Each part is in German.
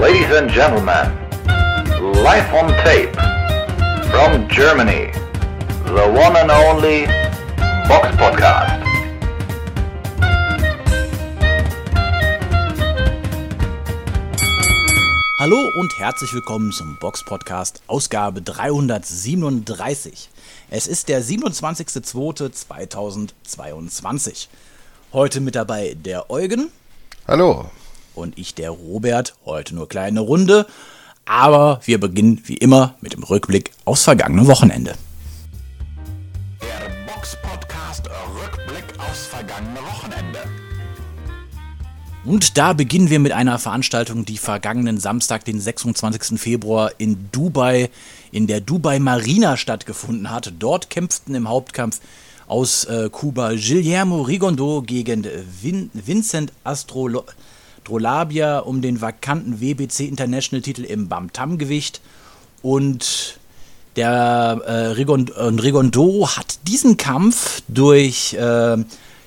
Ladies and gentlemen, live on tape from Germany, the one and only Box Podcast. Hallo und herzlich willkommen zum Box Podcast Ausgabe 337. Es ist der 27.02.2022. Heute mit dabei der Eugen. Hallo. Und ich, der Robert. Heute nur kleine Runde. Aber wir beginnen wie immer mit dem Rückblick aufs vergangene Wochenende. Der Box Podcast Rückblick aufs vergangene Wochenende. Und da beginnen wir mit einer Veranstaltung, die vergangenen Samstag, den 26. Februar in Dubai, in der Dubai Marina stattgefunden hat. Dort kämpften im Hauptkampf aus äh, Kuba Guillermo Rigondo gegen Vin Vincent Astrolo Astrolabia um den vakanten WBC International Titel im Bam-Tam-Gewicht. Und der äh, Rigondo, Rigondo hat diesen Kampf durch äh,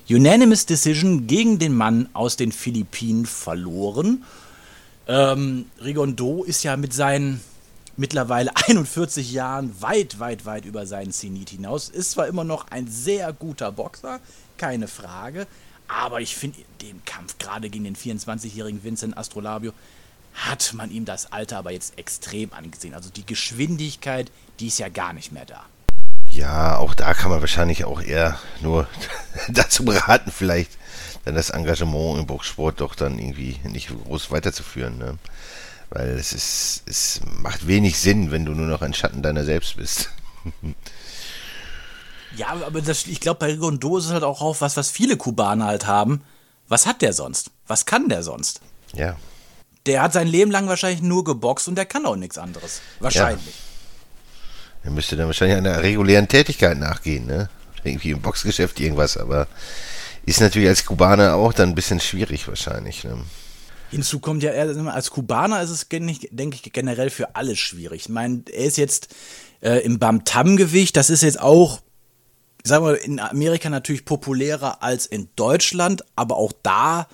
Unanimous Decision gegen den Mann aus den Philippinen verloren. Ähm, Rigondo ist ja mit seinen mittlerweile 41 Jahren weit, weit, weit über seinen Zenit hinaus. Ist zwar immer noch ein sehr guter Boxer, keine Frage, aber ich finde den Kampf gerade gegen den 24-jährigen Vincent Astrolabio hat man ihm das Alter aber jetzt extrem angesehen. Also die Geschwindigkeit, die ist ja gar nicht mehr da. Ja, auch da kann man wahrscheinlich auch eher nur dazu beraten, vielleicht dann das Engagement im Boxsport doch dann irgendwie nicht groß weiterzuführen. Ne? Weil es ist, es macht wenig Sinn, wenn du nur noch ein Schatten deiner selbst bist. ja, aber das, ich glaube, bei Rigondo ist es halt auch auf was, was viele Kubaner halt haben. Was hat der sonst? Was kann der sonst? Ja. Der hat sein Leben lang wahrscheinlich nur geboxt und der kann auch nichts anderes. Wahrscheinlich. Ja. Er müsste dann wahrscheinlich einer regulären Tätigkeit nachgehen, ne? Irgendwie im Boxgeschäft irgendwas, aber ist natürlich als Kubaner auch dann ein bisschen schwierig wahrscheinlich, ne? Hinzu kommt ja, als Kubaner ist es, denke ich, generell für alle schwierig. Ich meine, er ist jetzt äh, im Bam-Tam-Gewicht, das ist jetzt auch, sagen wir, in Amerika natürlich populärer als in Deutschland, aber auch da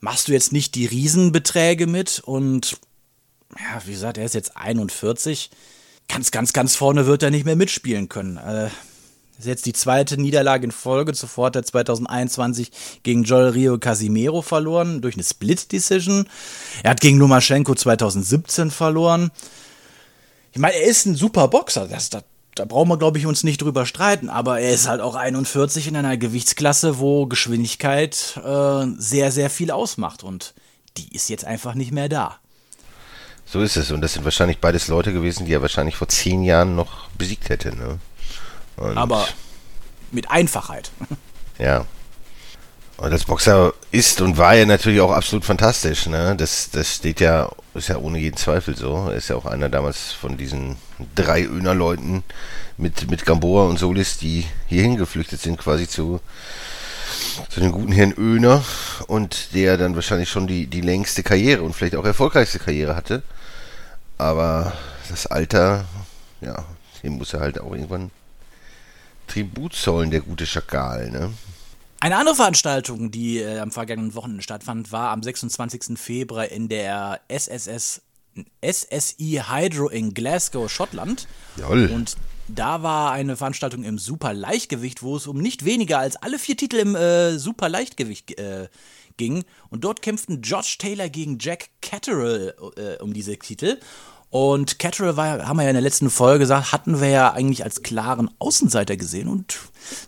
machst du jetzt nicht die Riesenbeträge mit und, ja, wie gesagt, er ist jetzt 41. Ganz, ganz, ganz vorne wird er nicht mehr mitspielen können. Äh, ist jetzt die zweite Niederlage in Folge. Zuvor hat er 2021 gegen Joel Rio Casimero verloren durch eine Split-Decision. Er hat gegen Lumaschenko 2017 verloren. Ich meine, er ist ein super Boxer. Das, das, da brauchen wir, glaube ich, uns nicht drüber streiten. Aber er ist halt auch 41 in einer Gewichtsklasse, wo Geschwindigkeit äh, sehr, sehr viel ausmacht. Und die ist jetzt einfach nicht mehr da. So ist es. Und das sind wahrscheinlich beides Leute gewesen, die er wahrscheinlich vor zehn Jahren noch besiegt hätte. Ne? Aber mit Einfachheit. Ja. Und als Boxer ist und war er natürlich auch absolut fantastisch. Ne? Das, das steht ja, ist ja ohne jeden Zweifel so. Er ist ja auch einer damals von diesen drei Öner-Leuten mit, mit Gamboa und Solis, die hierhin geflüchtet sind, quasi zu, zu dem guten Herrn Öner und der dann wahrscheinlich schon die, die längste Karriere und vielleicht auch erfolgreichste Karriere hatte. Aber das Alter, ja, dem muss er halt auch irgendwann Tribut zollen, der gute Schakal, ne? Eine andere Veranstaltung, die äh, am vergangenen Wochenende stattfand, war am 26. Februar in der SSS, SSI Hydro in Glasgow, Schottland. Jawohl. Und da war eine Veranstaltung im Super Leichtgewicht, wo es um nicht weniger als alle vier Titel im äh, Super Leichtgewicht äh, ging. Und dort kämpften Josh Taylor gegen Jack Catterall äh, um diese Titel. Und Catterall war, haben wir ja in der letzten Folge gesagt, hatten wir ja eigentlich als klaren Außenseiter gesehen. Und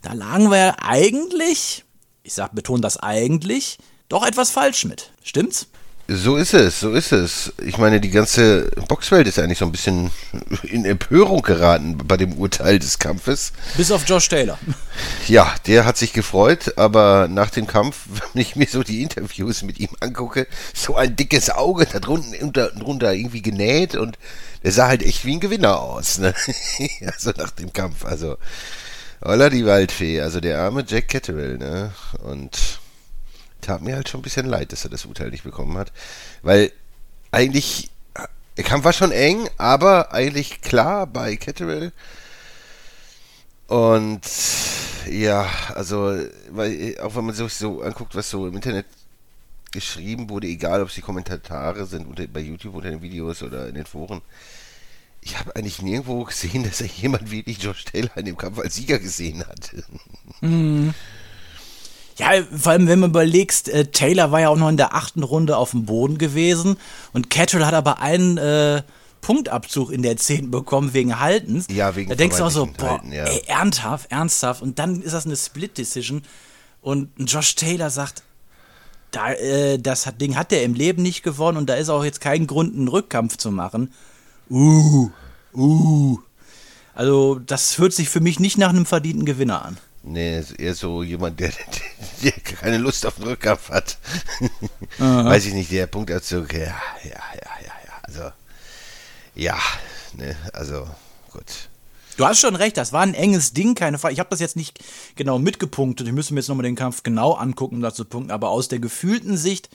da lagen wir ja eigentlich, ich sag, betone das eigentlich, doch etwas falsch mit. Stimmt's? So ist es, so ist es. Ich meine, die ganze Boxwelt ist eigentlich so ein bisschen in Empörung geraten bei dem Urteil des Kampfes. Bis auf Josh Taylor. Ja, der hat sich gefreut, aber nach dem Kampf, wenn ich mir so die Interviews mit ihm angucke, so ein dickes Auge da drunter, drunter irgendwie genäht und der sah halt echt wie ein Gewinner aus, ne? also nach dem Kampf. Also, holla die Waldfee, also der arme Jack Catterall, ne? Und tat mir halt schon ein bisschen leid, dass er das Urteil nicht bekommen hat. Weil eigentlich, der Kampf war schon eng, aber eigentlich klar bei Catterall. Und ja, also, weil, auch wenn man sich so anguckt, was so im Internet geschrieben wurde, egal ob es die Kommentare sind unter, bei YouTube unter den Videos oder in den Foren. Ich habe eigentlich nirgendwo gesehen, dass er jemand wirklich Josh Taylor in dem Kampf als Sieger gesehen hat. Ja, vor allem, wenn man überlegst, äh, Taylor war ja auch noch in der achten Runde auf dem Boden gewesen und Cattrall hat aber einen äh, Punktabzug in der zehnten bekommen wegen Haltens. Ja, wegen Da denkst du auch so, boah, Halten, ja. ey, ernsthaft, ernsthaft. Und dann ist das eine Split-Decision und Josh Taylor sagt, da, äh, das hat, Ding hat er im Leben nicht gewonnen und da ist auch jetzt kein Grund, einen Rückkampf zu machen. Uh, uh. Also, das hört sich für mich nicht nach einem verdienten Gewinner an. Nee, ist eher so jemand, der, der keine Lust auf den Rückkampf hat. Weiß ich nicht, der Punktabzug, ja, ja, ja, ja, ja. Also, ja, ne, also, gut. Du hast schon recht, das war ein enges Ding, keine Frage. Ich habe das jetzt nicht genau mitgepunktet. Ich müsste mir jetzt nochmal den Kampf genau angucken, um das zu punkten. Aber aus der gefühlten Sicht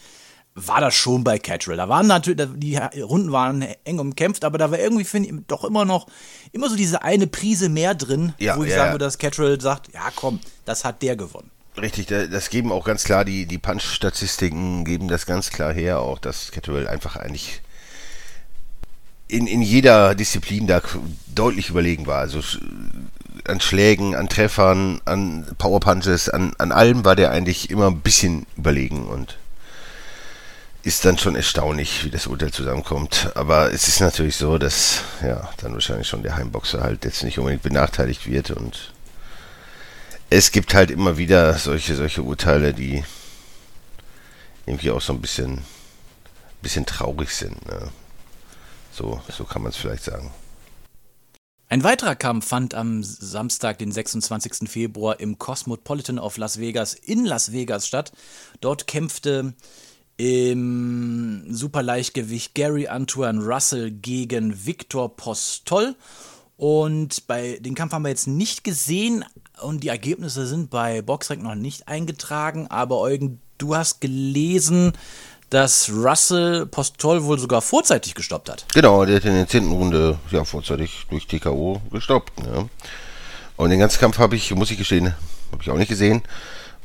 war das schon bei Cattrall. Da waren natürlich, die Runden waren eng umkämpft, aber da war irgendwie, finde ich, doch immer noch, immer so diese eine Prise mehr drin, Ja, wo ich ja, sagen ja. dass Cattrall sagt, ja komm, das hat der gewonnen. Richtig, da- das geben auch ganz klar, die, die Punch-Statistiken geben das ganz klar her, auch dass Catterwell einfach eigentlich in, in jeder Disziplin da deutlich überlegen war. Also sch- an Schlägen, an Treffern, an Power Punches, an, an allem war der eigentlich immer ein bisschen überlegen und ist dann schon erstaunlich, wie das Urteil zusammenkommt. Aber es ist natürlich so, dass ja dann wahrscheinlich schon der Heimboxer halt jetzt nicht unbedingt benachteiligt wird und es gibt halt immer wieder solche, solche Urteile, die irgendwie auch so ein bisschen, bisschen traurig sind. Ne? So, so kann man es vielleicht sagen. Ein weiterer Kampf fand am Samstag, den 26. Februar, im Cosmopolitan of Las Vegas in Las Vegas statt. Dort kämpfte im Superleichtgewicht Gary Antoine Russell gegen Victor Postol. Und bei den Kampf haben wir jetzt nicht gesehen und die Ergebnisse sind bei Boxrec noch nicht eingetragen. Aber Eugen, du hast gelesen, dass Russell Postol wohl sogar vorzeitig gestoppt hat. Genau, der hat in der 10. Runde ja vorzeitig durch TKO gestoppt. Ne? Und den ganzen Kampf habe ich, muss ich gestehen, habe ich auch nicht gesehen.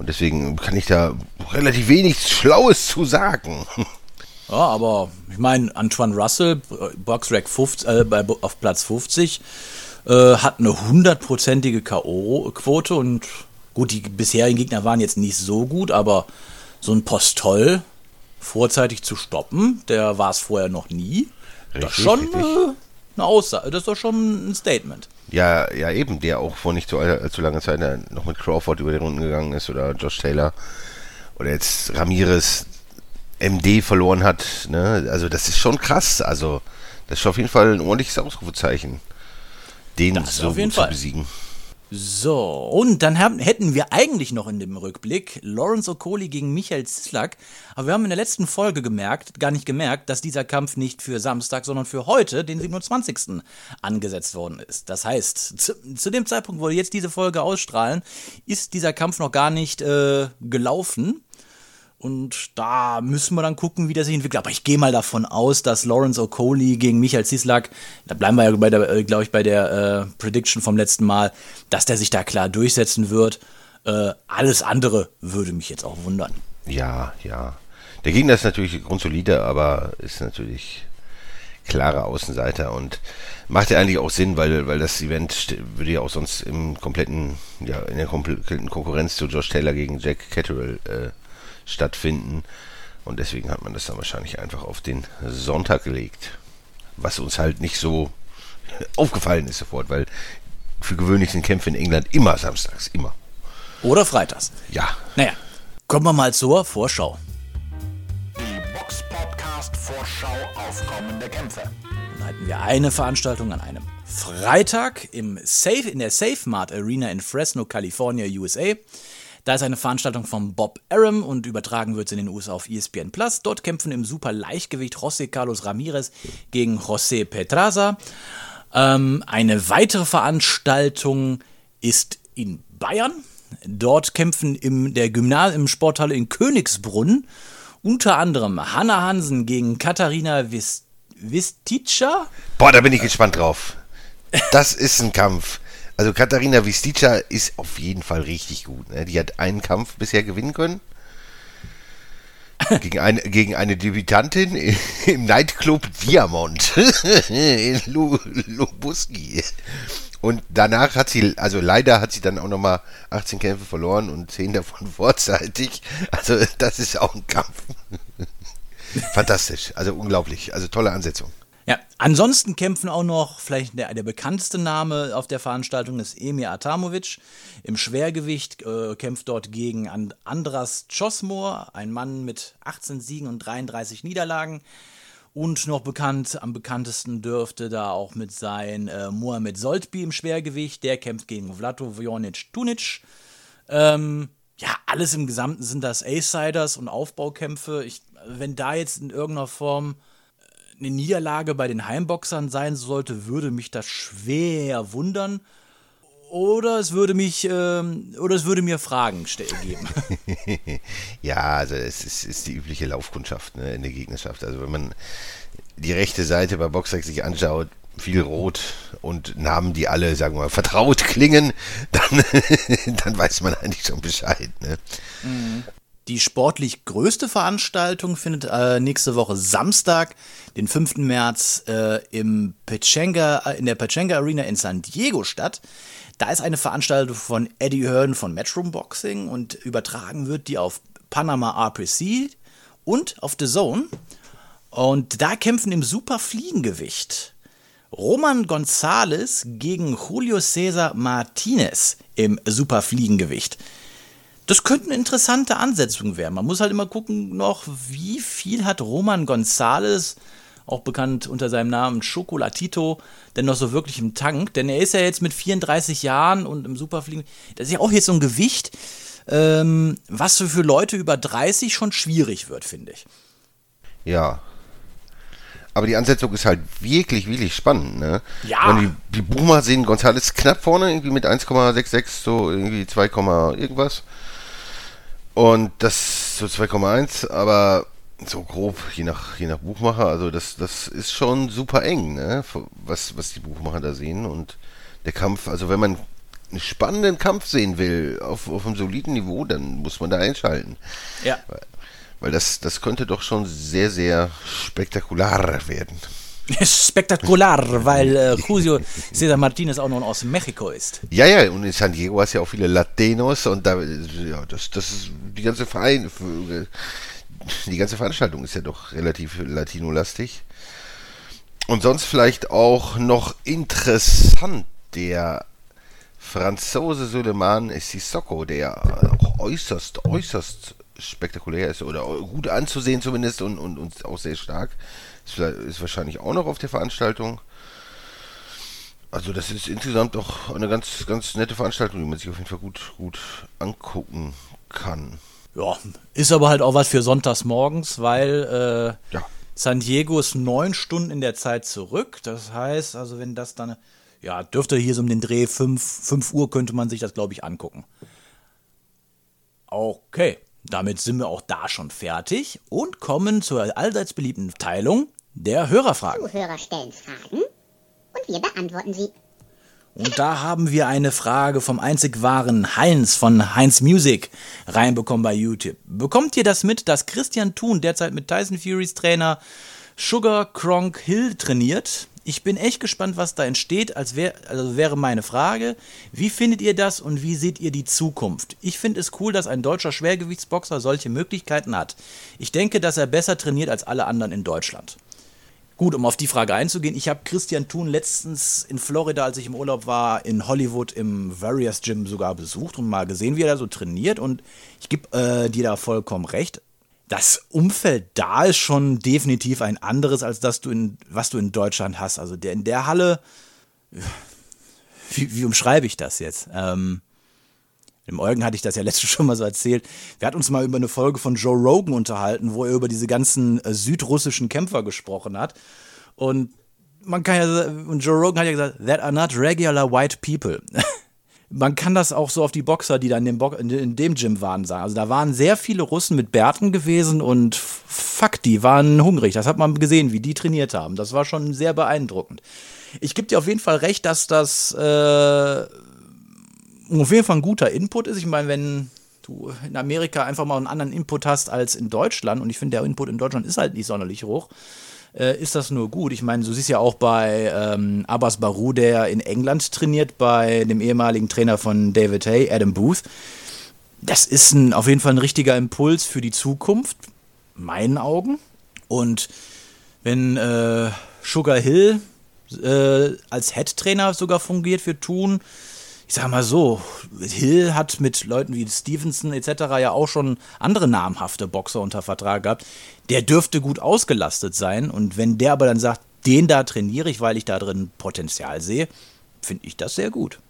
Und deswegen kann ich da relativ wenig Schlaues zu sagen. Ja, aber ich meine, Antoine Russell, äh, Boxrec 50, äh, bei, auf Platz 50, äh, hat eine hundertprozentige K.O.-Quote und gut, die bisherigen Gegner waren jetzt nicht so gut, aber so ein Postol vorzeitig zu stoppen, der war es vorher noch nie. das ist Richtig, schon richtig. äh, eine Aussage, das ist doch schon ein Statement. Ja, ja, eben, der auch vor nicht so allzu langer Zeit äh, noch mit Crawford über die Runden gegangen ist oder Josh Taylor oder jetzt Ramirez MD verloren hat. Ne? Also das ist schon krass. Also das ist auf jeden Fall ein ordentliches Ausrufezeichen, den so zu Fall. besiegen. So, und dann haben, hätten wir eigentlich noch in dem Rückblick Lawrence Okoli gegen Michael Zislak. Aber wir haben in der letzten Folge gemerkt, gar nicht gemerkt, dass dieser Kampf nicht für Samstag, sondern für heute, den 27. angesetzt worden ist. Das heißt, zu, zu dem Zeitpunkt, wo wir jetzt diese Folge ausstrahlen, ist dieser Kampf noch gar nicht äh, gelaufen. Und da müssen wir dann gucken, wie das sich entwickelt. Aber ich gehe mal davon aus, dass Lawrence Okoli gegen Michael Zislak, da bleiben wir ja bei der, äh, glaube ich, bei der äh, Prediction vom letzten Mal, dass der sich da klar durchsetzen wird. Äh, alles andere würde mich jetzt auch wundern. Ja, ja. Der Gegner ist natürlich grundsolide, aber ist natürlich klarer Außenseiter und macht ja eigentlich auch Sinn, weil, weil das Event würde ja auch sonst im kompletten, ja, in der kompletten Konkurrenz zu Josh Taylor gegen Jack Catterall äh, stattfinden. Und deswegen hat man das dann wahrscheinlich einfach auf den Sonntag gelegt. Was uns halt nicht so aufgefallen ist sofort, weil für gewöhnlich sind Kämpfe in England immer samstags, immer. Oder freitags. Ja, Naja, kommen wir mal zur Vorschau. Die Box Podcast Vorschau auf kommende Kämpfe. Dann hatten wir eine Veranstaltung an einem Freitag im Safe, in der Safe Mart Arena in Fresno, California, USA. Da ist eine Veranstaltung von Bob Arum und übertragen wird es in den USA auf ESPN Plus. Dort kämpfen im Super Leichtgewicht José Carlos Ramirez gegen José Petraza. Ähm, eine weitere Veranstaltung ist in Bayern. Dort kämpfen im der Gymnas im Sporthalle in Königsbrunn unter anderem Hanna Hansen gegen Katharina Vis Vistica. Boah, da bin ich gespannt drauf. Das ist ein Kampf. Also Katharina Vistica ist auf jeden Fall richtig gut. Ne? Die hat einen Kampf bisher gewinnen können. gegen, eine, gegen eine Debütantin im Nightclub Diamond in Lu- Lubuski. Und danach hat sie, also leider hat sie dann auch nochmal 18 Kämpfe verloren und 10 davon vorzeitig. Also das ist auch ein Kampf. Fantastisch, also unglaublich, also tolle Ansetzung. Ja, ansonsten kämpfen auch noch, vielleicht der, der bekannteste Name auf der Veranstaltung ist Emir Atamovic. Im Schwergewicht äh, kämpft dort gegen And Andras Chosmor, ein Mann mit 18 Siegen und 33 Niederlagen. Und noch bekannt, am bekanntesten dürfte da auch mit sein äh, Mohamed Soltbi im Schwergewicht. Der kämpft gegen Vlato Vjonic Tunic. Ähm, ja, alles im Gesamten sind das A-Siders und Aufbaukämpfe. Ich, wenn da jetzt in irgendeiner Form eine Niederlage bei den Heimboxern sein sollte, würde mich das schwer wundern. Oder es würde mich, ähm, oder es würde mir Fragen geben. Ja, also es ist, ist die übliche Laufkundschaft ne, in der Gegnerschaft. Also wenn man die rechte Seite bei Boxrec sich anschaut, viel Rot und Namen, die alle, sagen wir mal, vertraut klingen, dann, dann weiß man eigentlich schon Bescheid. Ne? Die sportlich größte Veranstaltung findet äh, nächste Woche Samstag, den 5. März, äh, im Pechanga, in der Pechanga Arena in San Diego statt. Da ist eine Veranstaltung von Eddie Hearn von Matchroom Boxing und übertragen wird die auf Panama RPC und auf The Zone. Und da kämpfen im Superfliegengewicht Roman González gegen Julio César Martinez im Superfliegengewicht. Das könnte eine interessante Ansetzung werden. Man muss halt immer gucken noch, wie viel hat Roman González, auch bekannt unter seinem Namen Chocolatito, denn noch so wirklich im Tank. Denn er ist ja jetzt mit 34 Jahren und im Superfliegen, das ist ja auch jetzt so ein Gewicht, ähm, was für Leute über 30 schon schwierig wird, finde ich. Ja. Aber die Ansetzung ist halt wirklich, wirklich spannend, ne? Ja. Wenn die, die Boomer sehen González knapp vorne, irgendwie mit 1,66, so irgendwie 2, irgendwas. Und das so 2,1, aber so grob, je nach, je nach Buchmacher, also das, das ist schon super eng, ne? Was, was die Buchmacher da sehen. Und der Kampf, also wenn man einen spannenden Kampf sehen will, auf, auf einem soliden Niveau, dann muss man da einschalten. Ja. Weil das, das könnte doch schon sehr, sehr spektakulär werden. Spektakular, weil äh, Julio César Martinez auch noch aus Mexiko ist. Ja, ja, und in San Diego hast du ja auch viele Latinos und da, ja, das, das ist die ganze Verein, die ganze Veranstaltung ist ja doch relativ latinolastig. Und sonst vielleicht auch noch interessant, der Franzose Suleiman Sissoko, der auch äußerst, äußerst spektakulär ist oder gut anzusehen zumindest und, und, und auch sehr stark. Ist, ist wahrscheinlich auch noch auf der Veranstaltung. Also das ist insgesamt doch eine ganz, ganz nette Veranstaltung, die man sich auf jeden Fall gut, gut angucken kann. Ja, ist aber halt auch was für sonntags morgens, weil äh, Ja. San Diego ist neun Stunden in der Zeit zurück. Das heißt, also wenn das dann, ja, dürfte hier so um den Dreh 5, 5 Uhr könnte man sich das, glaube ich, angucken. Okay, damit sind wir auch da schon fertig und kommen zur allseits beliebten Teilung der Hörerfragen. Zuhörer stellen Fragen und wir beantworten sie. Und da haben wir eine Frage vom einzig wahren Heinz von Heinz Music reinbekommen bei YouTube. Bekommt ihr das mit, dass Christian Thun derzeit mit Tyson Furys Trainer Sugar Kronk Hill trainiert? Ich bin echt gespannt, was da entsteht. Als wär, also wäre meine Frage, wie findet ihr das und wie seht ihr die Zukunft? Ich finde es cool, dass ein deutscher Schwergewichtsboxer solche Möglichkeiten hat. Ich denke, dass er besser trainiert als alle anderen in Deutschland. Gut, um auf die Frage einzugehen, ich habe Christian Thun letztens in Florida, als ich im Urlaub war, in Hollywood im Various Gym sogar besucht und mal gesehen, wie er da so trainiert. Und ich gebe äh, dir da vollkommen recht. Das Umfeld da ist schon definitiv ein anderes, als das du in, was du in Deutschland hast. Also der, in der Halle, wie, wie umschreibe ich das jetzt? Ähm, im Eugen hatte ich das ja letztens schon mal so erzählt. Wir hatten uns mal über eine Folge von Joe Rogan unterhalten, wo er über diese ganzen äh, südrussischen Kämpfer gesprochen hat. Und man kann ja, und Joe Rogan hat ja gesagt, that are not regular white people. man kann das auch so auf die Boxer, die da in dem, Bo in dem Gym waren, sagen. Also da waren sehr viele Russen mit Bärten gewesen und fuck, die waren hungrig. Das hat man gesehen, wie die trainiert haben. Das war schon sehr beeindruckend. Ich gebe dir auf jeden Fall recht, dass das äh, auf jeden Fall ein guter Input ist. Ich meine, wenn du in Amerika einfach mal einen anderen Input hast als in Deutschland, und ich finde, der Input in Deutschland ist halt nicht sonderlich hoch, äh, ist das nur gut. Ich meine, du siehst ja auch bei ähm, Abbas Baru, der in England trainiert, bei dem ehemaligen Trainer von David Hay, Adam Booth. Das ist ein, auf jeden Fall ein richtiger Impuls für die Zukunft, meinen Augen. Und wenn äh, Sugar Hill äh, als Head-Trainer sogar fungiert für Thun, ich sag mal so, Hill hat mit Leuten wie Stevenson etc. ja auch schon andere namhafte Boxer unter Vertrag gehabt. Der dürfte gut ausgelastet sein. Und wenn der aber dann sagt, den da trainiere ich, weil ich da drin Potenzial sehe, finde ich das sehr gut.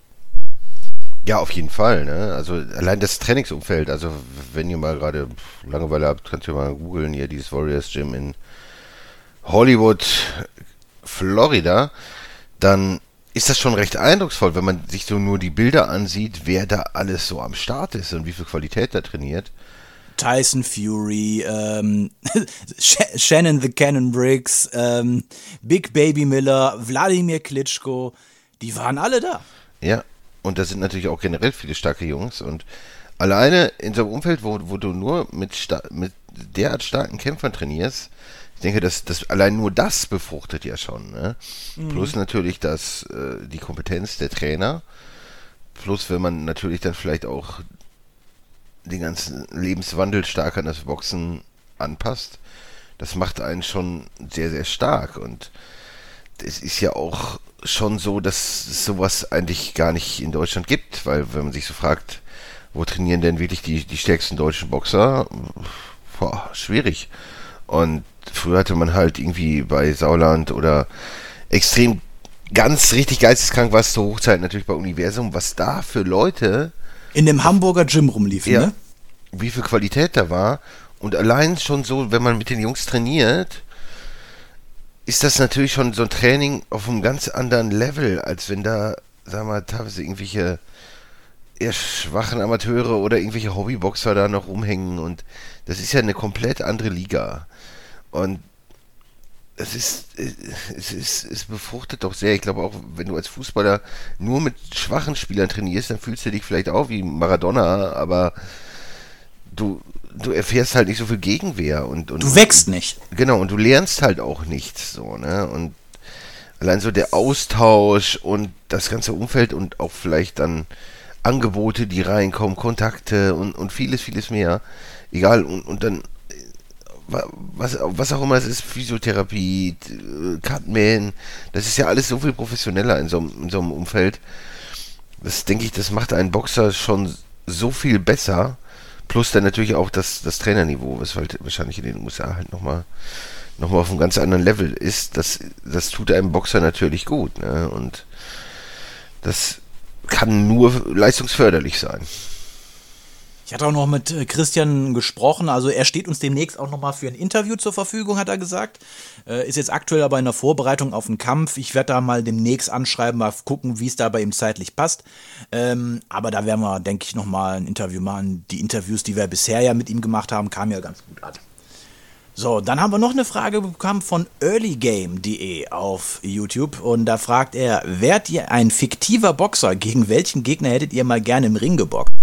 Ja, auf jeden Fall. Ne? Also allein das Trainingsumfeld. Also wenn ihr mal gerade Langeweile habt, könnt ihr mal googeln hier dieses Warriors Gym in Hollywood, Florida. Dann ist das schon recht eindrucksvoll, wenn man sich so nur die Bilder ansieht, wer da alles so am Start ist und wie viel Qualität da trainiert. Tyson Fury, ähm, Shannon the Cannon Briggs, ähm, Big Baby Miller, Wladimir Klitschko, die waren alle da. Ja, und da sind natürlich auch generell viele starke Jungs und alleine in so einem Umfeld, wo, wo du nur mit, mit derart starken Kämpfern trainierst, ich denke, dass das allein nur das befruchtet ja schon. Ne? Mhm. Plus natürlich das, äh, die Kompetenz der Trainer. Plus wenn man natürlich dann vielleicht auch den ganzen Lebenswandel stark an das Boxen anpasst. Das macht einen schon sehr, sehr stark. Und es ist ja auch schon so, dass es sowas eigentlich gar nicht in Deutschland gibt, weil wenn man sich so fragt, wo trainieren denn wirklich die, die stärksten deutschen Boxer? Boah, schwierig. Und früher hatte man halt irgendwie bei Sauland oder extrem ganz richtig geisteskrank war es zur Hochzeit natürlich bei Universum, was da für Leute in dem Hamburger Gym rumliefen, ja, ne? Wie viel Qualität da war. Und allein schon so, wenn man mit den Jungs trainiert, ist das natürlich schon so ein Training auf einem ganz anderen Level, als wenn da, sagen wir mal, teilweise irgendwelche eher schwachen Amateure oder irgendwelche Hobbyboxer da noch rumhängen und das ist ja eine komplett andere Liga. Und es ist, es ist, es befruchtet doch sehr. Ich glaube auch, wenn du als Fußballer nur mit schwachen Spielern trainierst, dann fühlst du dich vielleicht auch wie Maradona, aber du, du erfährst halt nicht so viel Gegenwehr und, und du wächst nicht. Genau, und du lernst halt auch nichts so, ne? Und allein so der Austausch und das ganze Umfeld und auch vielleicht dann Angebote, die reinkommen, Kontakte und, und vieles, vieles mehr. Egal, und, und dann was, was auch immer es ist, Physiotherapie, Cutman, das ist ja alles so viel professioneller in so, in so einem Umfeld. Das denke ich, das macht einen Boxer schon so viel besser. Plus dann natürlich auch das, das Trainerniveau, was halt wahrscheinlich in den USA halt nochmal noch mal auf einem ganz anderen Level ist. Das, das tut einem Boxer natürlich gut. Ne? Und das kann nur leistungsförderlich sein. Ich hatte auch noch mit äh, Christian gesprochen, also er steht uns demnächst auch noch mal für ein Interview zur Verfügung, hat er gesagt. Äh, ist jetzt aktuell aber in der Vorbereitung auf einen Kampf. Ich werde da mal demnächst anschreiben, mal gucken, wie es da bei ihm zeitlich passt. Ähm, aber da werden wir, denke ich, noch mal ein Interview machen. Die Interviews, die wir bisher ja mit ihm gemacht haben, kamen ja ganz gut an. So, dann haben wir noch eine Frage bekommen von earlygame.de auf YouTube und da fragt er, wärt ihr ein fiktiver Boxer? Gegen welchen Gegner hättet ihr mal gerne im Ring geboxt?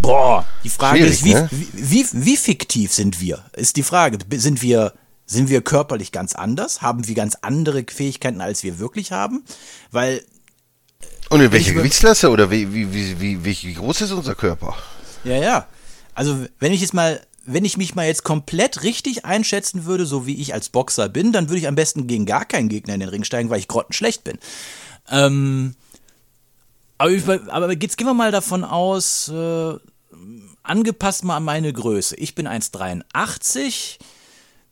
Boah, die Frage Schwierig, ist, wie, ne? wie, wie, wie fiktiv sind wir? Ist die Frage. Sind wir, sind wir körperlich ganz anders? Haben wir ganz andere Fähigkeiten, als wir wirklich haben? Weil. Und in welcher Gewichtsklasse oder wie, wie, wie, wie, wie groß ist unser Körper? Ja, ja. Also, wenn ich jetzt mal, wenn ich mich mal jetzt komplett richtig einschätzen würde, so wie ich als Boxer bin, dann würde ich am besten gegen gar keinen Gegner in den Ring steigen, weil ich grottenschlecht bin. Ähm, aber, aber jetzt gehen wir mal davon aus, äh, angepasst mal an meine Größe. Ich bin 1,83.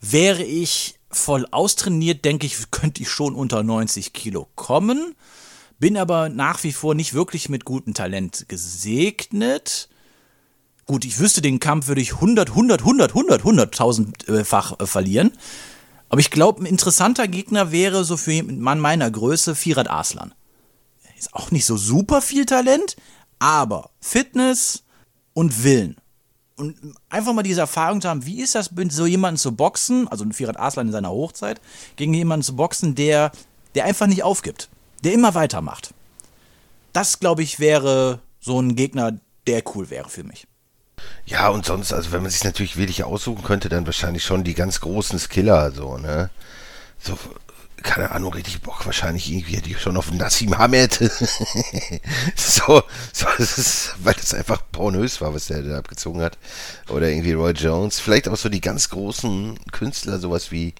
Wäre ich voll austrainiert, denke ich, könnte ich schon unter 90 Kilo kommen. Bin aber nach wie vor nicht wirklich mit gutem Talent gesegnet. Gut, ich wüsste, den Kampf würde ich 100, 100, 100, 100, 100.000-fach äh, verlieren. Aber ich glaube, ein interessanter Gegner wäre so für Mann meiner Größe Firat Aslan. Ist auch nicht so super viel Talent, aber Fitness und Willen. Und einfach mal diese Erfahrung zu haben, wie ist das, so jemanden zu boxen, also ein Firat Aslan in seiner Hochzeit, gegen jemanden zu boxen, der, der einfach nicht aufgibt, der immer weitermacht. Das, glaube ich, wäre so ein Gegner, der cool wäre für mich. Ja, und sonst, also wenn man sich natürlich wirklich aussuchen könnte, dann wahrscheinlich schon die ganz großen Skiller, so, ne? So, keine Ahnung, richtig Bock wahrscheinlich irgendwie hätte ich schon auf Nassim Hamed. so, so, das ist, weil das einfach pornös war, was der da abgezogen hat. Oder irgendwie Roy Jones. Vielleicht auch so die ganz großen Künstler, sowas wie,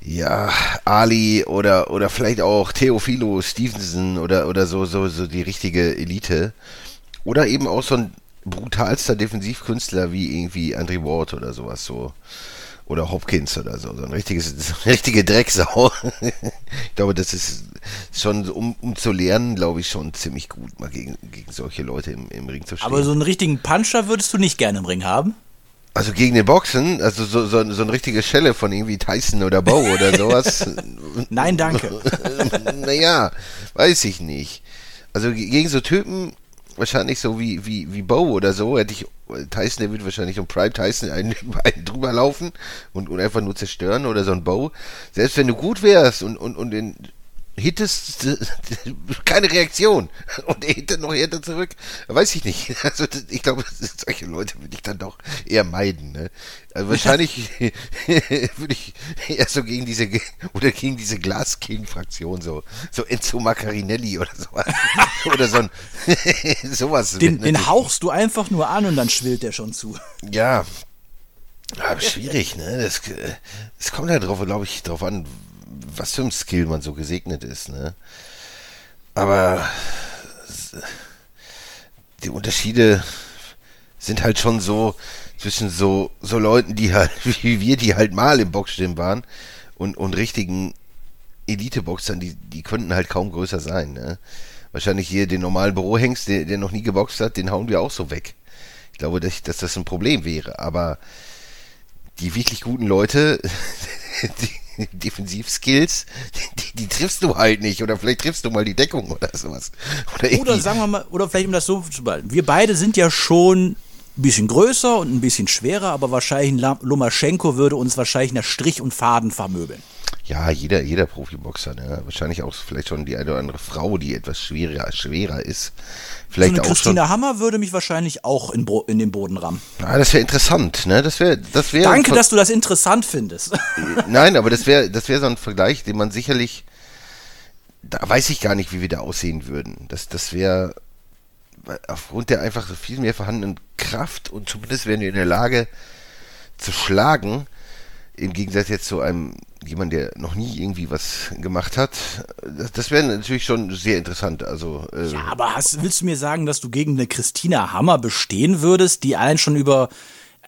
ja, Ali oder, oder vielleicht auch Theophilo Stevenson oder, oder so, so, so die richtige Elite. Oder eben auch so ein brutalster Defensivkünstler wie irgendwie Andre Ward oder sowas so. Oder Hopkins oder so. So ein richtiges, richtige Drecksau. ich glaube, das ist schon, um, um zu lernen, glaube ich, schon ziemlich gut, mal gegen, gegen solche Leute im, im Ring zu stehen. Aber so einen richtigen Puncher würdest du nicht gerne im Ring haben? Also gegen den Boxen, also so, so, so eine richtige Schelle von irgendwie Tyson oder Bow oder sowas. Nein, danke. naja, weiß ich nicht. Also gegen so Typen, wahrscheinlich so wie, wie, wie Bow oder so, hätte ich Tyson, der würde wahrscheinlich um Prime Tyson einen, einen drüber laufen und, und einfach nur zerstören oder so ein Bow. Selbst wenn du gut wärst und, und, und den hittest, keine Reaktion. Und er hittet noch härter zurück. Weiß ich nicht. Also ich glaube, solche Leute würde ich dann doch eher meiden. Ne? Also wahrscheinlich würde ich eher so gegen diese oder gegen diese Glass King Fraktion so so Enzo Macarinelli oder sowas oder so ein sowas. Den, den hauchst du einfach nur an und dann schwillt der schon zu. Ja. Aber schwierig, ne? Das, das kommt halt drauf, glaube ich, drauf an, was für ein Skill man so gesegnet ist, ne? Aber die Unterschiede sind halt schon so zwischen so, so Leuten, die halt, wie wir, die halt mal im Boxstimmen waren und, und richtigen Elite-Boxern, die, die könnten halt kaum größer sein, ne? Wahrscheinlich hier den normalen Bürohengst, der, der noch nie geboxt hat, den hauen wir auch so weg. Ich glaube, dass, dass das ein Problem wäre, aber die wirklich guten Leute, die Defensivskills, die, die, triffst du halt nicht. Oder vielleicht triffst du mal die Deckung oder sowas. Oder, oder sagen wir mal, oder vielleicht um das so zu behalten. Wir beide sind ja schon ein bisschen größer und ein bisschen schwerer, aber wahrscheinlich Lomaschenko würde uns wahrscheinlich nach Strich und Faden vermöbeln. Ja, jeder, jeder Profiboxer, ne? Wahrscheinlich auch vielleicht schon die eine oder andere Frau, die etwas schwerer, schwerer ist. Vielleicht so eine auch Christina schon, Hammer würde mich wahrscheinlich auch in, Bo in den Boden rammen. Ja, das wäre interessant, ne? Das wäre, das wäre. Danke, dass du das interessant findest. Nein, aber das wäre, das wäre so ein Vergleich, den man sicherlich, da weiß ich gar nicht, wie wir da aussehen würden. Das, das wäre aufgrund der einfach so viel mehr vorhandenen Kraft und zumindest wären wir in der Lage zu schlagen, im Gegensatz jetzt zu einem jemand, der noch nie irgendwie was gemacht hat, das, das wäre natürlich schon sehr interessant. Also, äh ja, aber hast, willst du mir sagen, dass du gegen eine Christina Hammer bestehen würdest, die allein schon über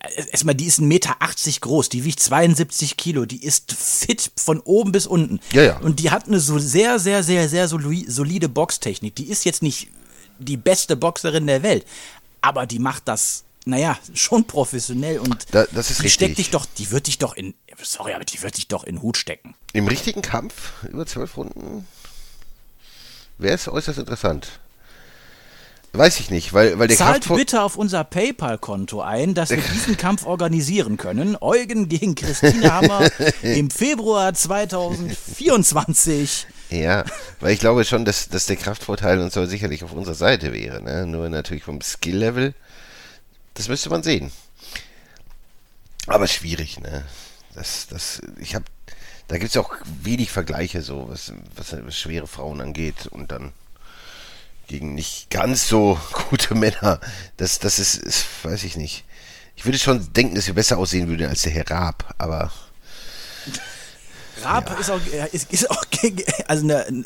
äh, erstmal, die ist 1,80 Meter groß, die wiegt 72 Kilo, die ist fit von oben bis unten. Ja, ja. Und die hat eine so sehr, sehr, sehr, sehr solide Boxtechnik. Die ist jetzt nicht die beste Boxerin der Welt, aber die macht das naja, schon professionell und da, das ist die richtig. steckt dich doch, die wird dich doch in, sorry, aber die wird dich doch in den Hut stecken. Im richtigen Kampf über zwölf Runden wäre es äußerst interessant. Weiß ich nicht, weil, weil der Zahlt Kraftvoll bitte auf unser PayPal-Konto ein, dass wir diesen Kampf organisieren können. Eugen gegen Christine Hammer im Februar 2024. Ja, weil ich glaube schon, dass, dass der Kraftvorteil und so sicherlich auf unserer Seite wäre. Ne? Nur natürlich vom Skill-Level das müsste man sehen. Aber schwierig, ne? Das, das, ich habe, da gibt es auch wenig Vergleiche, so was, was, was schwere Frauen angeht und dann gegen nicht ganz so gute Männer. Das, das ist, ist, weiß ich nicht. Ich würde schon denken, dass wir besser aussehen würden als der Herr Raab, aber. Raab ja. ist auch, ist, ist auch gegen, also eine,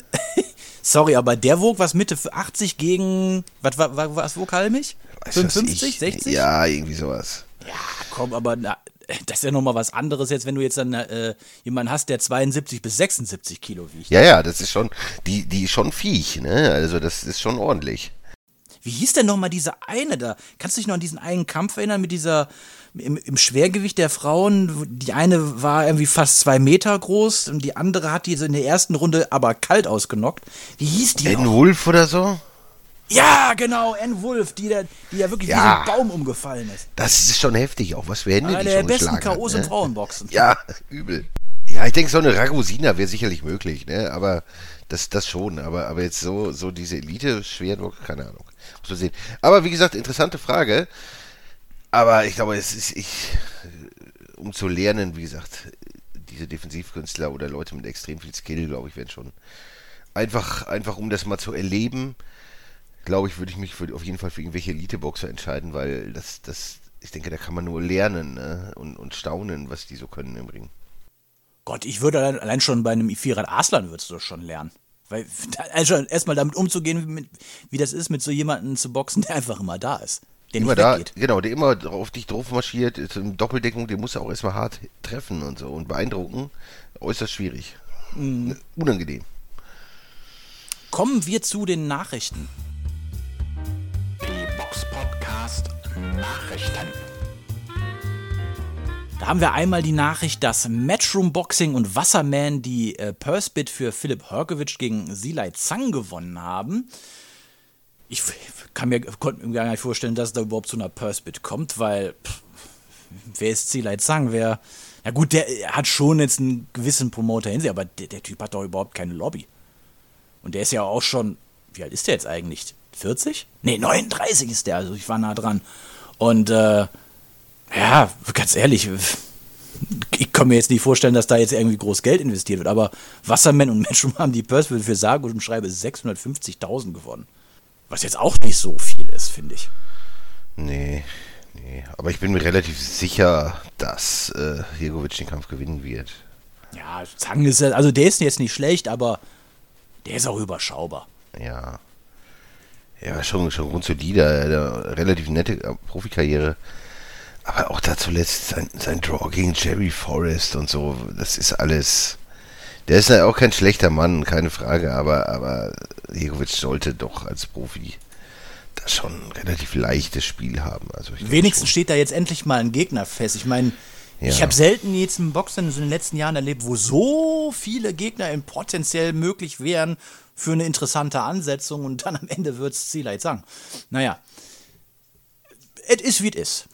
sorry, aber der wog was Mitte 80 gegen, was, was, was wog Halmich? 55, 60? Ja, irgendwie sowas. Ja, komm, aber na, das ist ja nochmal was anderes jetzt, wenn du jetzt dann äh, jemanden hast, der 72 bis 76 Kilo wiegt. Ja, ja, das ist schon, die, die ist schon Viech, ne? Also das ist schon ordentlich. Wie hieß denn nochmal diese eine da? Kannst du dich noch an diesen einen Kampf erinnern mit dieser, im, im, Schwergewicht der Frauen? Die eine war irgendwie fast zwei Meter groß und die andere hat diese in der ersten Runde aber kalt ausgenockt. Wie hieß die? Ben Wolf oder so? Ja, genau, Ann Wolf, die, da, die ja wirklich ja, wie ein Baum umgefallen ist. Das ist schon heftig, auch was für Hände Einer die der besten K.O.s ne? im Frauenboxen. Ja, übel. Ja, ich denke, so eine Ragusina wäre sicherlich möglich, ne? Aber das, das schon. Aber, aber jetzt so, so diese Elite schwer, keine Ahnung. Muss man sehen. Aber wie gesagt, interessante Frage. Aber ich glaube, es ist, ich, um zu lernen, wie gesagt, diese Defensivkünstler oder Leute mit extrem viel Skill, glaube ich, werden schon einfach, einfach um das mal zu erleben, glaube ich, würde ich mich für, auf jeden Fall für irgendwelche Elite-Boxer entscheiden, weil das, das, ich denke, da kann man nur lernen ne? und, und staunen, was die so können im Ring. Gott, ich würde allein, allein schon bei einem Firat Aslan würdest du schon lernen. Weil also erstmal damit umzugehen, wie, wie das ist, mit so jemandem zu boxen, der einfach immer da ist. Der immer nicht da, weggeht. genau, der immer auf dich drauf marschiert, ist in Doppeldeckung, den muss er auch erstmal hart treffen und so und beeindrucken. Äußerst schwierig. Mhm. Unangenehm. Kommen wir zu den Nachrichten. Die Box Podcast Nachrichten. Da haben wir einmal die Nachricht, dass Matchroom Boxing und Wasserman die äh, Purse Bid für Philipp Herkovic gegen Silai Zhang gewonnen haben. Ich kann mir, konnte mir gar nicht vorstellen, dass es da überhaupt zu einer Purse Bid kommt, weil pff, wer ist Silai Zhang? Wer, ja gut, der hat schon jetzt einen gewissen Promoter in sich, aber der, der Typ hat doch überhaupt keine Lobby. Und der ist ja auch schon, wie alt ist der jetzt eigentlich? 40? Nee, 39 ist der, also ich war nah dran. Und äh, ja, ganz ehrlich, ich kann mir jetzt nicht vorstellen, dass da jetzt irgendwie groß Geld investiert wird, aber Wasserman und Matchroom haben die Purse für sage und schreibe 650.000 gewonnen. Was jetzt auch nicht so viel ist, finde ich. Nee, nee. Aber ich bin mir relativ sicher, dass äh, Jegovic den Kampf gewinnen wird. Ja, Zang ist ja, also der ist jetzt nicht schlecht, aber der ist auch überschaubar. Ja. Ja, schon, schon grundsolide, eine relativ nette äh, Profikarriere. Aber auch da zuletzt sein, sein Draw gegen Jerry Forrest und so, das ist alles. Der ist ja auch kein schlechter Mann, keine Frage, aber, aber Jegovic sollte doch als Profi da schon ein relativ leichtes Spiel haben. Also ich Wenigstens schon. steht da jetzt endlich mal ein Gegner fest. Ich meine, ich Ja. habe selten jetzt im Boxen in den letzten Jahren erlebt, wo so viele Gegner in potenziell möglich wären für eine interessante Ansetzung und dann am Ende wird es Zilai Zhang. Naja, es ist wie es ist.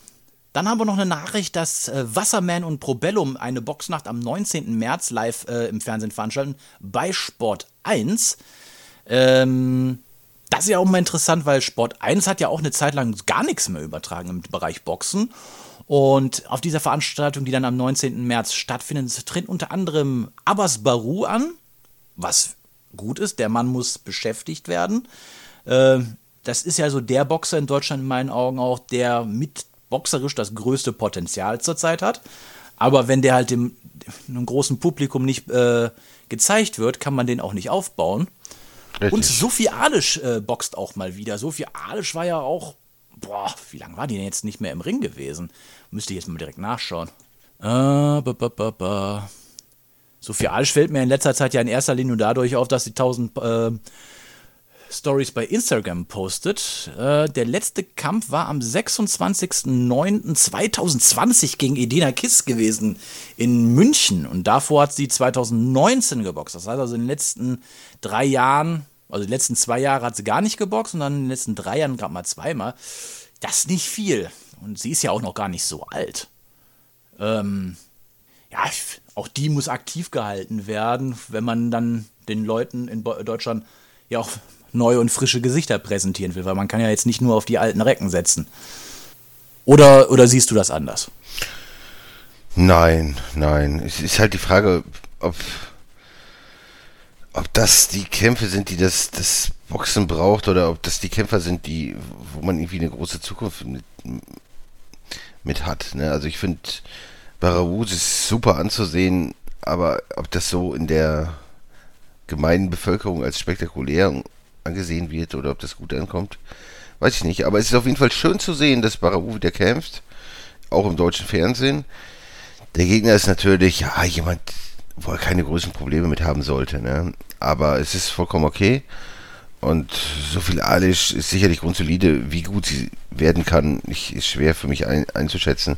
Dann haben wir noch eine Nachricht, dass äh, Wasserman und Probellum eine Boxnacht am 19. März live äh, im Fernsehen veranstalten bei Sport 1. Ähm, das ist ja auch mal interessant, weil Sport 1 hat ja auch eine Zeit lang gar nichts mehr übertragen im Bereich Boxen. Und auf dieser Veranstaltung, die dann am 19. März stattfindet, tritt unter anderem Abbas Baru an, was gut ist. Der Mann muss beschäftigt werden. Äh, das ist ja so der Boxer in Deutschland in meinen Augen auch, der mit boxerisch das größte Potenzial zurzeit hat. Aber wenn der halt dem, einem großen Publikum nicht äh, gezeigt wird, kann man den auch nicht aufbauen. Richtig. Und Sophie Alisch äh, boxt auch mal wieder. Sophie Alisch war ja auch, boah, wie lange war die denn jetzt nicht mehr im Ring gewesen? Müsste ich jetzt mal direkt nachschauen. Äh, ba, ba, ba, ba. Sophie Alisch fällt mir in letzter Zeit ja in erster Linie nur dadurch auf, dass sie 1000 äh, Stories bei Instagram postet. Äh, der letzte Kampf war am 26.09.2020 gegen Edina Kiss gewesen in München. Und davor hat sie 2019 geboxt. Das heißt also in den letzten drei Jahren, also die letzten zwei Jahre hat sie gar nicht geboxt und dann in den letzten drei Jahren gerade mal zweimal. Das ist nicht viel. Und sie ist ja auch noch gar nicht so alt. Ähm, ja, auch die muss aktiv gehalten werden, wenn man dann den Leuten in Deutschland ja auch neue und frische Gesichter präsentieren will, weil man kann ja jetzt nicht nur auf die alten Recken setzen. Oder, oder siehst du das anders? Nein, nein. Es ist halt die Frage, ob, ob das die Kämpfe sind, die das, das Boxen braucht, oder ob das die Kämpfer sind, die, wo man irgendwie eine große Zukunft mit, mit hat. Ne? Also ich finde, Barabus ist super anzusehen, aber ob das so in der gemeinen Bevölkerung als spektakulär angesehen wird oder ob das gut ankommt, weiß ich nicht. Aber es ist auf jeden Fall schön zu sehen, dass Barabou wieder kämpft, auch im deutschen Fernsehen. Der Gegner ist natürlich, ja, jemand, wo er keine größeren Probleme mit haben sollte, ne? Aber es ist vollkommen okay. Und so viel Alish ist sicherlich grundsolide. Wie gut sie werden kann, ist schwer für mich ein, einzuschätzen.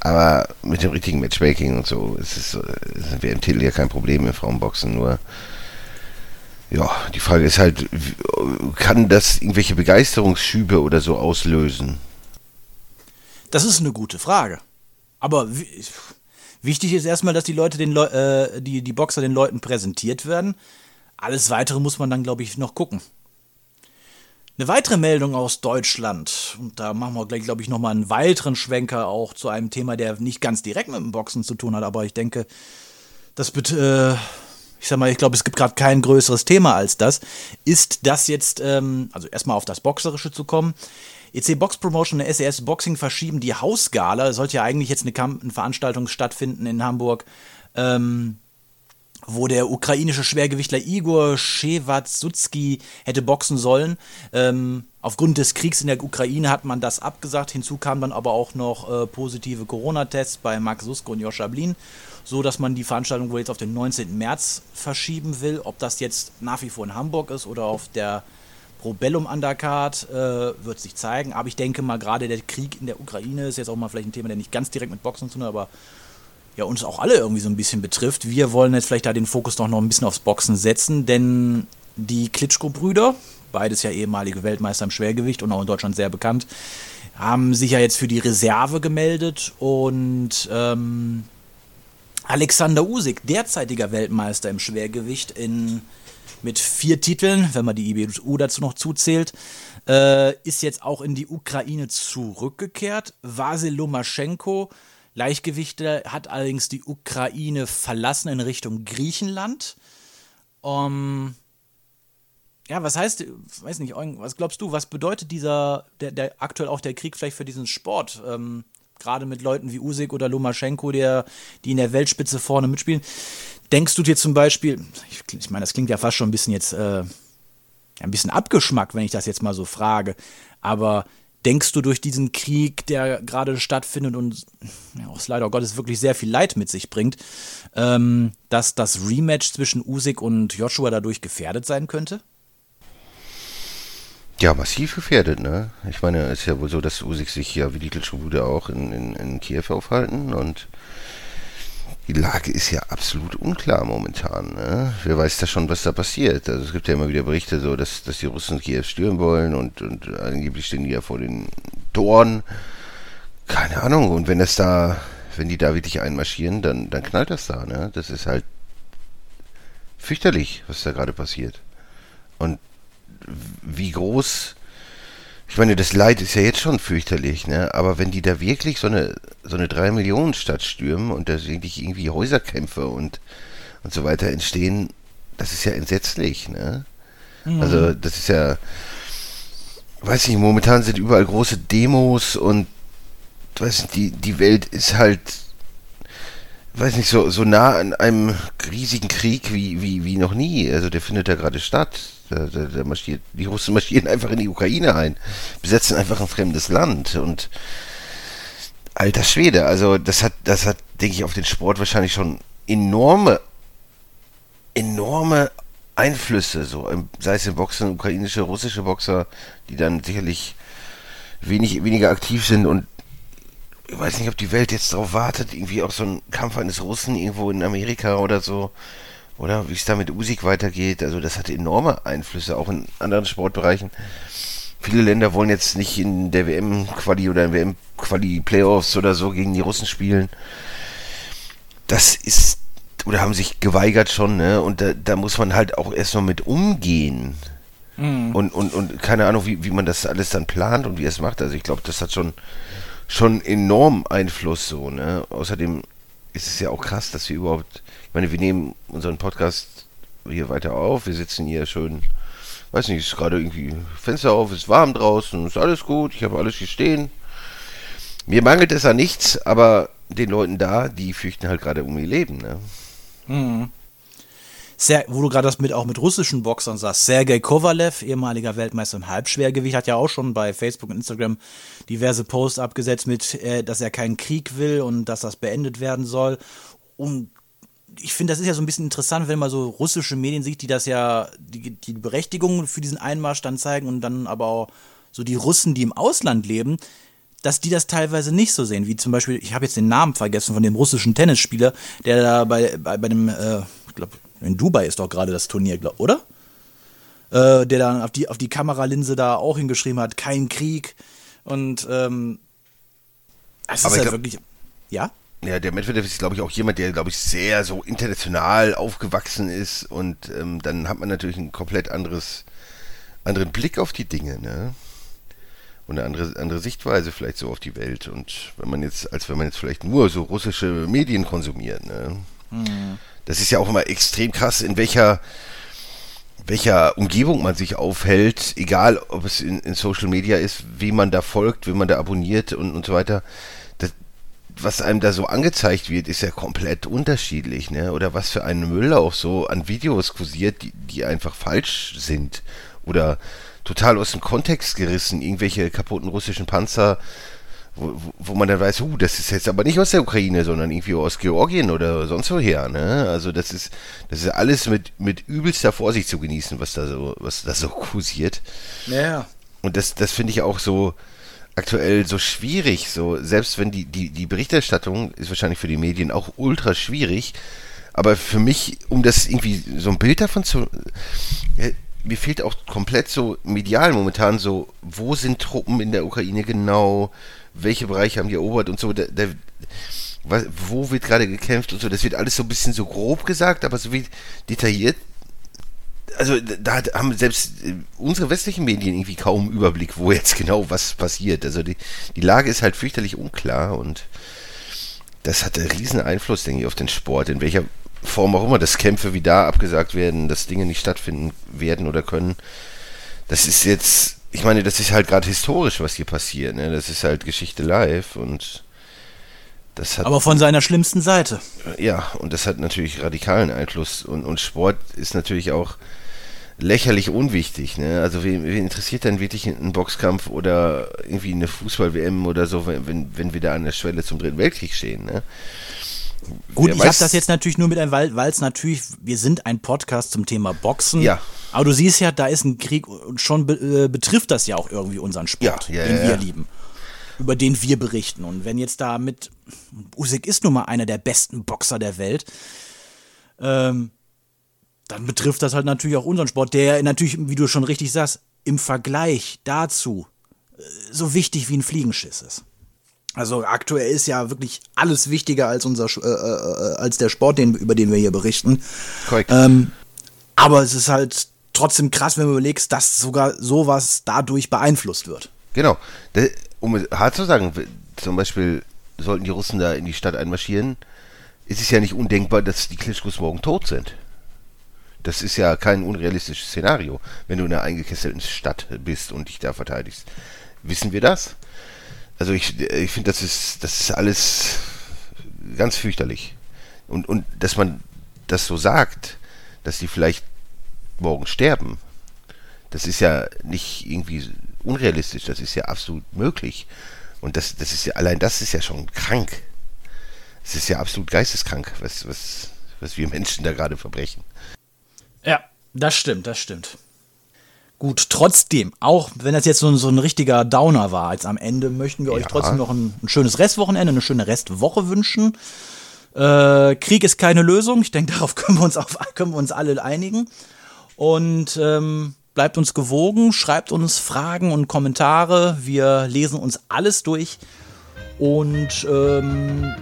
Aber mit dem richtigen Matchmaking und so ist es, äh, wäre im Titel ja kein Problem im Frauenboxen. Nur, ja, die Frage ist halt, kann das irgendwelche Begeisterungsschübe oder so auslösen? Das ist eine gute Frage. Aber Wichtig ist erstmal, dass die Leute den Leu äh, die, die Boxer den Leuten präsentiert werden. Alles weitere muss man dann, glaube ich, noch gucken. Eine weitere Meldung aus Deutschland, und da machen wir gleich, glaube ich, nochmal einen weiteren Schwenker auch zu einem Thema, der nicht ganz direkt mit dem Boxen zu tun hat, aber ich denke, das wird, äh, ich sag mal, ich glaube, es gibt gerade kein größeres Thema als das, ist das jetzt, ähm, also erstmal auf das Boxerische zu kommen. EC Box Promotion und SES Boxing verschieben die Hausgala. Sollte ja eigentlich jetzt eine, eine Veranstaltung stattfinden in Hamburg. Ähm, wo der ukrainische Schwergewichtler Igor Shewatsutski hätte boxen sollen. Ähm, aufgrund des Kriegs in der Ukraine hat man das abgesagt. Hinzu kamen dann aber auch noch äh, positive Corona-Tests bei Max Susko und Joscha Blin, so dass man die Veranstaltung wohl jetzt auf den 19. März verschieben will. Ob das jetzt nach wie vor in Hamburg ist oder auf der Probellum Undercard äh, wird sich zeigen. Aber ich denke mal, gerade der Krieg in der Ukraine ist jetzt auch mal vielleicht ein Thema, der nicht ganz direkt mit Boxen zu tun hat, aber ja, uns auch alle irgendwie so ein bisschen betrifft. Wir wollen jetzt vielleicht da den Fokus doch noch ein bisschen aufs Boxen setzen, denn die Klitschko-Brüder, beides ja ehemalige Weltmeister im Schwergewicht und auch in Deutschland sehr bekannt, haben sich ja jetzt für die Reserve gemeldet und ähm, Alexander Usyk, derzeitiger Weltmeister im Schwergewicht in, mit vier Titeln, wenn man die IBU dazu noch zuzählt, äh, ist jetzt auch in die Ukraine zurückgekehrt. Vasil Lomaschenko Leichtgewichte hat allerdings die Ukraine verlassen in Richtung Griechenland. Um, ja, was heißt, weiß nicht, was glaubst du, was bedeutet dieser, der, der aktuell auch der Krieg vielleicht für diesen Sport? Ähm, Gerade mit Leuten wie Usyk oder Lomaschenko, der, die in der Weltspitze vorne mitspielen. Denkst du dir zum Beispiel, ich, ich meine, das klingt ja fast schon ein bisschen jetzt, äh, ein bisschen abgeschmackt, wenn ich das jetzt mal so frage, aber denkst du durch diesen Krieg, der gerade stattfindet und ja, aus leider Gottes wirklich sehr viel Leid mit sich bringt, ähm, dass das Rematch zwischen Usyk und Joshua dadurch gefährdet sein könnte? Ja, massiv gefährdet, ne? Ich meine, es ist ja wohl so, dass Usyk sich ja wie die Klitschko-Bude auch in, in, in Kiew aufhalten und die Lage ist ja absolut unklar momentan. Ne? Wer weiß da schon, was da passiert? Also es gibt ja immer wieder Berichte, so dass, dass die Russen Kiew stürmen wollen und, und angeblich stehen die ja vor den Toren. Keine Ahnung. Und wenn das da, wenn die da wirklich einmarschieren, dann, dann knallt das da. Ne? Das ist halt fürchterlich, was da gerade passiert. Und wie groß ich meine, das Leid ist ja jetzt schon fürchterlich, ne? Aber wenn die da wirklich so eine so eine 3 Millionen Stadt stürmen und da wirklich irgendwie Häuserkämpfe und und so weiter entstehen, das ist ja entsetzlich, ne? Mhm. Also, das ist ja weiß nicht, momentan sind überall große Demos und weiß nicht, die die Welt ist halt weiß nicht, so, so nah an einem riesigen Krieg wie, wie, wie noch nie. Also der findet da gerade statt. Da, da, da marschiert, die Russen marschieren einfach in die Ukraine ein, besetzen einfach ein fremdes Land und alter Schwede, also das hat, das hat, denke ich, auf den Sport wahrscheinlich schon enorme, enorme Einflüsse, so, sei es im Boxen, ukrainische, russische Boxer, die dann sicherlich wenig, weniger aktiv sind und ich weiß nicht, ob die Welt jetzt darauf wartet, irgendwie auch so ein Kampf eines Russen irgendwo in Amerika oder so, oder wie es da mit Usik weitergeht. Also das hat enorme Einflüsse, auch in anderen Sportbereichen. Viele Länder wollen jetzt nicht in der WM-Quali oder in WM-Quali-Playoffs oder so gegen die Russen spielen. Das ist, oder haben sich geweigert schon, ne? Und da, da muss man halt auch erstmal mit umgehen. Mhm. Und, und, und keine Ahnung, wie, wie man das alles dann plant und wie es macht. Also ich glaube, das hat schon, schon enorm Einfluss so, ne? Außerdem ist es ja auch krass, dass wir überhaupt ich meine, wir nehmen unseren Podcast hier weiter auf. Wir sitzen hier schön, weiß nicht, ist gerade irgendwie Fenster auf, ist warm draußen, ist alles gut, ich habe alles hier stehen. Mir mangelt es an nichts, aber den Leuten da, die fürchten halt gerade um ihr Leben, ne? Mhm. Sehr, wo du gerade das mit auch mit russischen Boxern sagst, Sergei Kovalev, ehemaliger Weltmeister im Halbschwergewicht, hat ja auch schon bei Facebook und Instagram diverse Posts abgesetzt mit, äh, dass er keinen Krieg will und dass das beendet werden soll. Und ich finde, das ist ja so ein bisschen interessant, wenn man so russische Medien sieht, die das ja, die, die Berechtigung für diesen Einmarsch dann zeigen und dann aber auch so die Russen, die im Ausland leben, dass die das teilweise nicht so sehen. Wie zum Beispiel, ich habe jetzt den Namen vergessen von dem russischen Tennisspieler, der da bei, bei, bei dem, äh, ich glaube, in Dubai ist doch gerade das Turnier, glaub, oder? Äh, der dann auf die, auf die Kameralinse da auch hingeschrieben hat, kein Krieg. Und ähm, es ist halt wirklich. Ja? Ja, der Medvedev ist, glaube ich, auch jemand, der, glaube ich, sehr so international aufgewachsen ist und ähm, dann hat man natürlich ein komplett anderes, anderen Blick auf die Dinge, ne? Und eine andere, andere Sichtweise vielleicht so auf die Welt. Und wenn man jetzt, als wenn man jetzt vielleicht nur so russische Medien konsumiert, ne? Mhm. Das ist ja auch immer extrem krass, in welcher, welcher Umgebung man sich aufhält, egal ob es in, in Social Media ist, wie man da folgt, wie man da abonniert und, und so weiter was einem da so angezeigt wird, ist ja komplett unterschiedlich, ne? Oder was für ein Müll auch so an Videos kursiert, die, die einfach falsch sind. Oder total aus dem Kontext gerissen, irgendwelche kaputten russischen Panzer, wo, wo man dann weiß, uh, das ist jetzt aber nicht aus der Ukraine, sondern irgendwie aus Georgien oder sonst woher, ne? Also das ist, das ist alles mit, mit übelster Vorsicht zu genießen, was da so, was da so kursiert. Ja. Und das, das finde ich auch so, aktuell so schwierig. So, selbst wenn die, die, die Berichterstattung ist wahrscheinlich für die Medien auch ultra schwierig. Aber für mich, um das irgendwie so ein Bild davon zu. Äh, mir fehlt auch komplett so medial momentan so, wo sind Truppen in der Ukraine genau, welche Bereiche haben die erobert und so. Da, da, wo wird gerade gekämpft und so. Das wird alles so ein bisschen so grob gesagt, aber so wie detailliert also da haben selbst äh, unsere westlichen Medien irgendwie kaum Überblick, wo jetzt genau was passiert. Also die, die Lage ist halt fürchterlich unklar und das hat einen riesen Einfluss, denke ich, auf den Sport. In welcher Form auch immer, dass Kämpfe wie da abgesagt werden, dass Dinge nicht stattfinden werden oder können. Das ist jetzt, ich meine, das ist halt gerade historisch, was hier passiert. Ne? Das ist halt Geschichte live und das hat, Aber von seiner schlimmsten Seite. Ja, und das hat natürlich radikalen Einfluss. Und, und Sport ist natürlich auch lächerlich unwichtig. Ne? Also wen, wen interessiert denn wirklich ein Boxkampf oder irgendwie eine Fußball-WM oder so, wenn, wenn wir da an der Schwelle zum Dritten Weltkrieg stehen? Ne? Gut, Wer ich habe das jetzt natürlich nur mit einem, weil es natürlich, wir sind ein Podcast zum Thema Boxen. Ja. Aber du siehst ja, da ist ein Krieg und schon be, äh, betrifft das ja auch irgendwie unseren Sport, ja, ja, den ja, wir lieben, über den wir berichten. Und wenn jetzt da mit, Usyk ist nun mal einer der besten Boxer der Welt, ähm, dann betrifft das halt natürlich auch unseren Sport, der natürlich, wie du schon richtig sagst, im Vergleich dazu äh, so wichtig wie ein Fliegenschiss ist. Also aktuell ist ja wirklich alles wichtiger als unser äh, äh, als der Sport, den, über den wir hier berichten. Korrekt. Ähm, aber es ist halt trotzdem krass, wenn du überlegst, dass sogar sowas dadurch beeinflusst wird. Genau. Um es hart zu sagen, zum Beispiel sollten die Russen da in die Stadt einmarschieren, ist es ja nicht undenkbar, dass die Klitschkos morgen tot sind. Das ist ja kein unrealistisches Szenario, wenn du in einer eingekesselten Stadt bist und dich da verteidigst. Wissen wir das? Also ich, ich finde, das ist, das ist alles ganz fürchterlich. Und, und dass man das so sagt, dass die vielleicht morgen sterben, das ist ja nicht irgendwie unrealistisch, das ist ja absolut möglich. Und das, das ist ja, allein das ist ja schon krank. Es ist ja absolut geisteskrank, was, was, was wir Menschen da gerade verbrechen. Das stimmt, das stimmt. Gut, trotzdem, auch wenn das jetzt so, so ein richtiger Downer war, jetzt am Ende möchten wir euch Ja. trotzdem noch ein, ein schönes Restwochenende, eine schöne Restwoche wünschen. Äh, Krieg ist keine Lösung. Ich denke, darauf können wir uns, auf, können wir uns alle einigen. Und ähm, bleibt uns gewogen, schreibt uns Fragen und Kommentare. Wir lesen uns alles durch. Und ähm,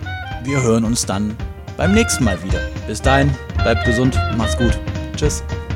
wir hören uns dann beim nächsten Mal wieder. Bis dahin, bleibt gesund, macht's gut. Tschüss.